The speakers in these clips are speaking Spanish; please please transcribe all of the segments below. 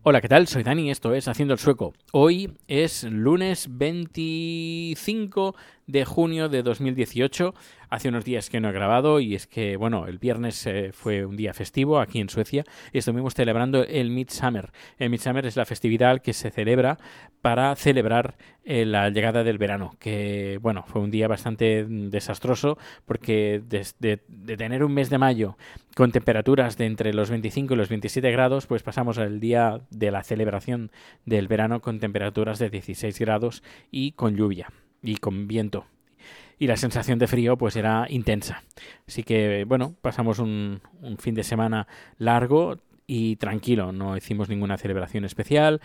Hola, ¿qué tal? Soy Dani, esto es Haciendo el Sueco. Hoy es lunes 25 de junio de 2018. Hace unos días que no he grabado y es que, bueno, el viernes eh, fue un día festivo aquí en Suecia y estuvimos celebrando el Midsummer. El Midsummer es la festividad que se celebra para celebrar eh, la llegada del verano, que, bueno, fue un día bastante desastroso porque desde de tener un mes de mayo con temperaturas de entre los 25 y los 27 grados, pues pasamos al día de la celebración del verano con temperaturas de 16 grados y con lluvia y con viento. Y la sensación de frío pues era intensa. Así que bueno, pasamos un, fin de semana largo y tranquilo. No hicimos ninguna celebración especial.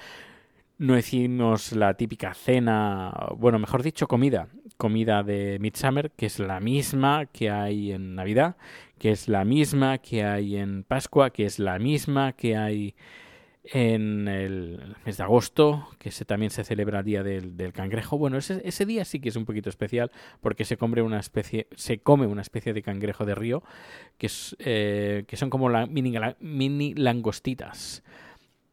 No hicimos la típica cena, bueno, mejor dicho, comida. Comida de Midsummer, que es la misma que hay en Navidad, que es la misma que hay en Pascua, que es la misma que hay en el mes de agosto, que también se celebra el Día del, del Cangrejo. Bueno, ese, ese, día sí que es un poquito especial porque se come una especie, se come una especie de cangrejo de río que, es, eh, que son como la, mini langostitas.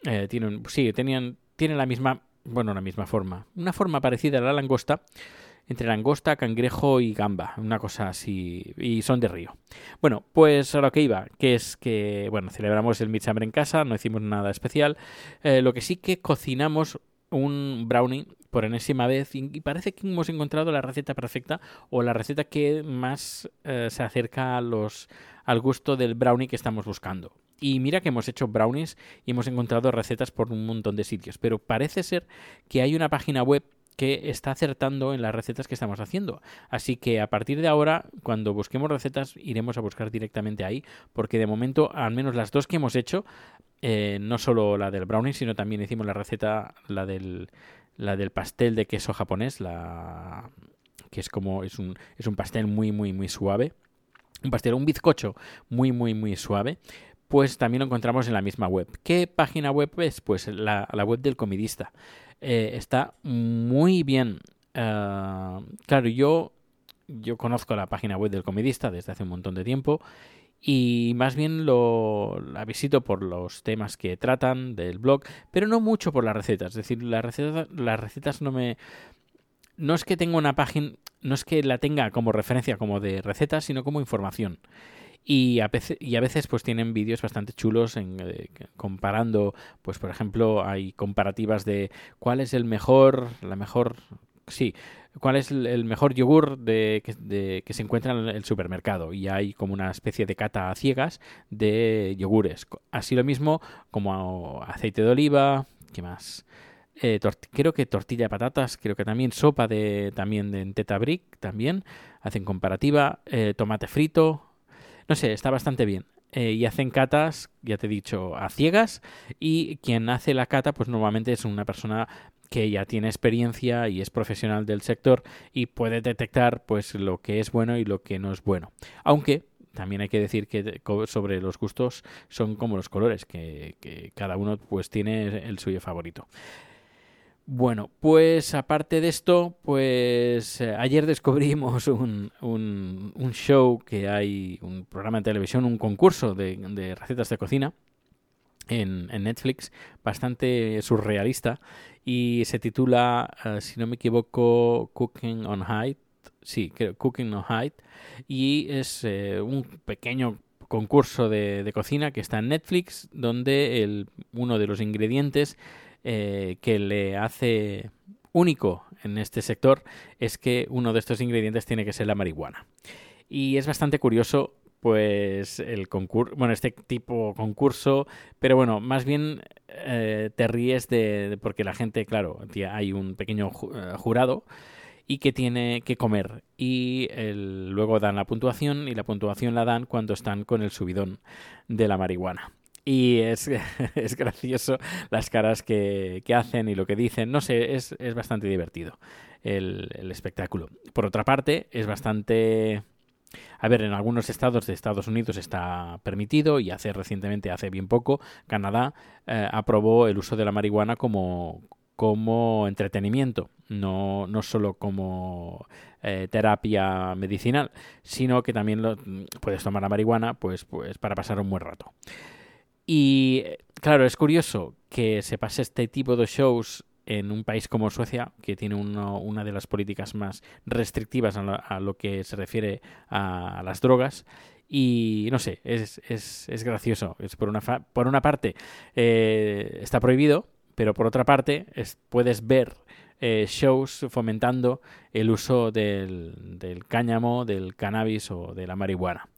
Eh, tienen, sí, tenían, tienen la misma, bueno, la misma forma, una forma parecida a la langosta, entre langosta, cangrejo y gamba, una cosa así, y son de río. Bueno, pues a lo que iba, que es que, bueno, celebramos el Midsummer en casa, no hicimos nada especial, eh, lo que sí que cocinamos un brownie por enésima vez y parece que hemos encontrado la receta perfecta o la receta que más eh, se acerca a los, al gusto del brownie que estamos buscando. Y mira que hemos hecho brownies y hemos encontrado recetas por un montón de sitios, pero parece ser que hay una página web que está acertando en las recetas que estamos haciendo. Así que a partir de ahora, cuando busquemos recetas, iremos a buscar directamente ahí, porque de momento, al menos las dos que hemos hecho, eh, no solo la del brownie, sino también hicimos la receta, la del, la del pastel de queso japonés, la que es como es un, es un pastel muy muy muy suave, un pastel, un bizcocho muy muy muy suave, pues también lo encontramos en la misma web. ¿Qué página web es? Pues la, la web del comidista. Eh, está muy bien. Uh, claro, yo, yo conozco la página web del comidista desde hace un montón de tiempo y más bien lo, la visito por los temas que tratan del blog, pero no mucho por las recetas. Es decir, las recetas, las recetas no me... No es que tenga una página, no es que la tenga como referencia como de recetas, sino como información y a veces, pues tienen vídeos bastante chulos en, eh, comparando pues por ejemplo hay comparativas de cuál es el mejor la mejor sí cuál es el mejor yogur de, que se encuentra en el supermercado. Y hay como una especie de cata a ciegas de yogures. Así lo mismo como aceite de oliva qué más eh, creo que tortilla de patatas, creo que también sopa de también de Teta Brick, también hacen comparativa, eh, tomate frito, no sé, está bastante bien. Eh, y hacen catas, ya te he dicho, a ciegas. Y quien hace la cata, pues normalmente es una persona que ya tiene experiencia y es profesional del sector y puede detectar pues lo que es bueno y lo que no es bueno. Aunque también hay que decir que sobre los gustos son como los colores, que, que cada uno pues tiene el suyo favorito. Bueno, pues aparte de esto, pues eh, ayer descubrimos un, un, show que hay, un programa de televisión, un concurso de, de recetas de cocina en, en, Netflix, bastante surrealista, y se titula, uh, si no me equivoco, Cooking on Height, sí, creo, Cooking on Height, y es eh, un pequeño concurso de, de, cocina que está en Netflix, donde el, uno de los ingredientes eh, que le hace único en este sector es que uno de estos ingredientes tiene que ser la marihuana. Y es bastante curioso pues el concurso, bueno, este tipo concurso, pero bueno, más bien eh, te ríes de, porque la gente, claro, hay un pequeño eh, jurado y que tiene que comer y luego dan la puntuación y la puntuación la dan cuando están con el subidón de la marihuana y es, es gracioso las caras que, que, hacen y lo que dicen. No sé, es, es bastante divertido el, espectáculo. Por otra parte, es bastante... A ver, en algunos estados de Estados Unidos está permitido y hace recientemente, hace bien poco, Canadá eh, aprobó el uso de la marihuana como como entretenimiento, no, no solo como eh, terapia medicinal, sino que también lo, puedes tomar la marihuana pues, pues para pasar un buen rato. Y claro, es curioso que se pase este tipo de shows en un país como Suecia, que tiene uno, una de las políticas más restrictivas a lo, que se refiere a, a, las drogas. Y no sé, es, es, es gracioso. Es por, una por una parte eh, está prohibido, pero por otra parte es, puedes ver eh, shows fomentando el uso del, del, cáñamo, del cannabis o de la marihuana.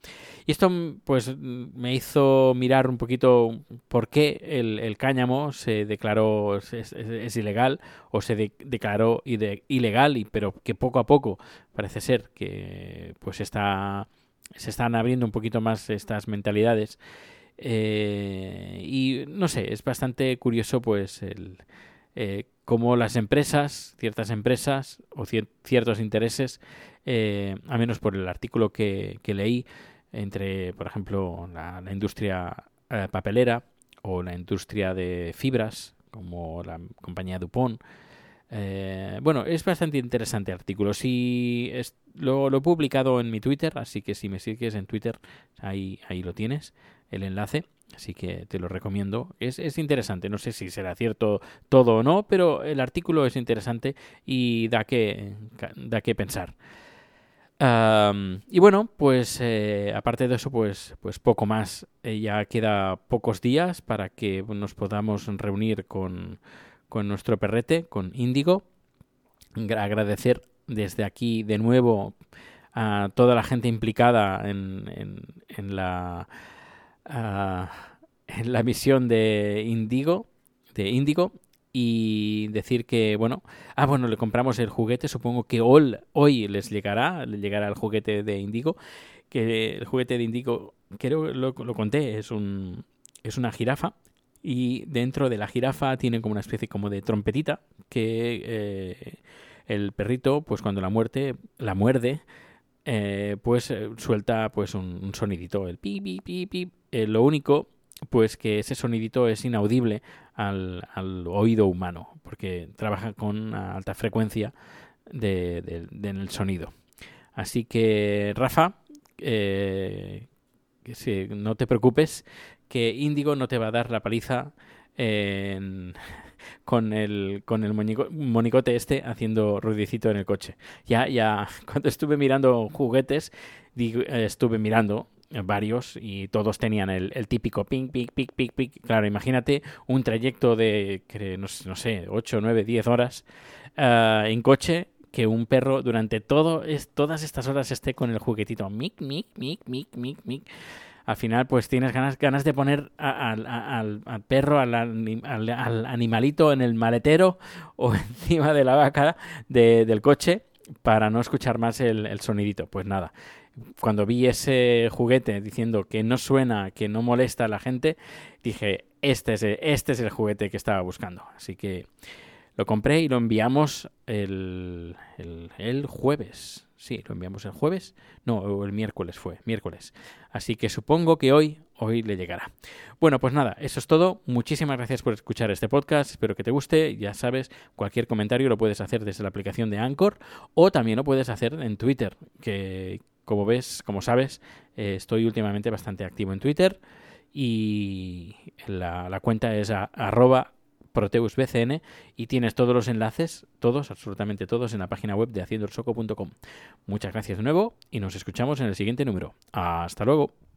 Y esto pues me hizo mirar un poquito por qué el, el cáñamo se declaró es, ilegal o se de, declaró ide, ilegal, y, pero que poco a poco parece ser que pues está, se están abriendo un poquito más estas mentalidades. Eh, y no sé, es bastante curioso pues el, eh, cómo las empresas, ciertas empresas o cier ciertos intereses, eh, a menos por el artículo que, leí, entre, por ejemplo, la, la industria eh, papelera o la industria de fibras, como la compañía Dupont. Eh, bueno, es bastante interesante el artículo. Si es, lo, lo, he publicado en mi Twitter, así que si me sigues en Twitter, ahí, ahí lo tienes, el enlace. Así que te lo recomiendo. Es, es, interesante. No sé si será cierto todo o no, pero el artículo es interesante y da que, da que pensar. Y bueno, pues eh, aparte de eso, pues, pues poco más. Eh, ya queda pocos días para que nos podamos reunir con, con nuestro perrete, con Índigo. Agradecer desde aquí de nuevo a toda la gente implicada en, en la uh, en la misión de Indigo, de Índigo, y decir que, bueno, ah, bueno, le compramos el juguete, supongo que hoy, hoy les llegará, le llegará el juguete de Indigo, que el juguete de Indigo, creo lo, lo conté, es un es una jirafa y dentro de la jirafa tiene como una especie como de trompetita que eh, el perrito, pues cuando la muerte la muerde, eh, pues eh, suelta pues un, un, sonidito, el pi pi pi pi. Eh, lo único pues que ese sonidito es inaudible al, oído humano, porque trabaja con alta frecuencia en el sonido. Así que, Rafa, eh, que si, no te preocupes, que Índigo no te va a dar la paliza en, con el, con el monicote este haciendo ruidicito en el coche. Ya, ya, cuando estuve mirando juguetes, digo, estuve mirando varios y todos tenían el, típico ping, ping, ping, ping, ping. Claro, imagínate un trayecto de, no, no, sé, 8, 9, 10 horas uh, en coche que un perro durante todo es, todas estas horas esté con el juguetito mic, mic, mic, mic, mic, mic. Al final, pues tienes ganas, ganas de poner al, perro, al, al, animalito en el maletero o encima de la vaca de, del coche para no escuchar más el, sonidito. Pues nada, cuando vi ese juguete diciendo que no suena, que no molesta a la gente, dije, este es el, este es el juguete que estaba buscando. Así que lo compré y lo enviamos el, el, el jueves. Sí, lo enviamos el jueves. No, el miércoles fue, miércoles. Así que supongo que hoy, hoy le llegará. Bueno, pues nada, eso es todo. Muchísimas gracias por escuchar este podcast. Espero que te guste. Ya sabes, cualquier comentario lo puedes hacer desde la aplicación de Anchor o también lo puedes hacer en Twitter, que como ves, como sabes, eh, estoy últimamente bastante activo en Twitter y la, cuenta es arroba proteusbcn y tienes todos los enlaces, todos, absolutamente todos, en la página web de haciendoelsoco.com. Muchas gracias de nuevo y nos escuchamos en el siguiente número. Hasta luego.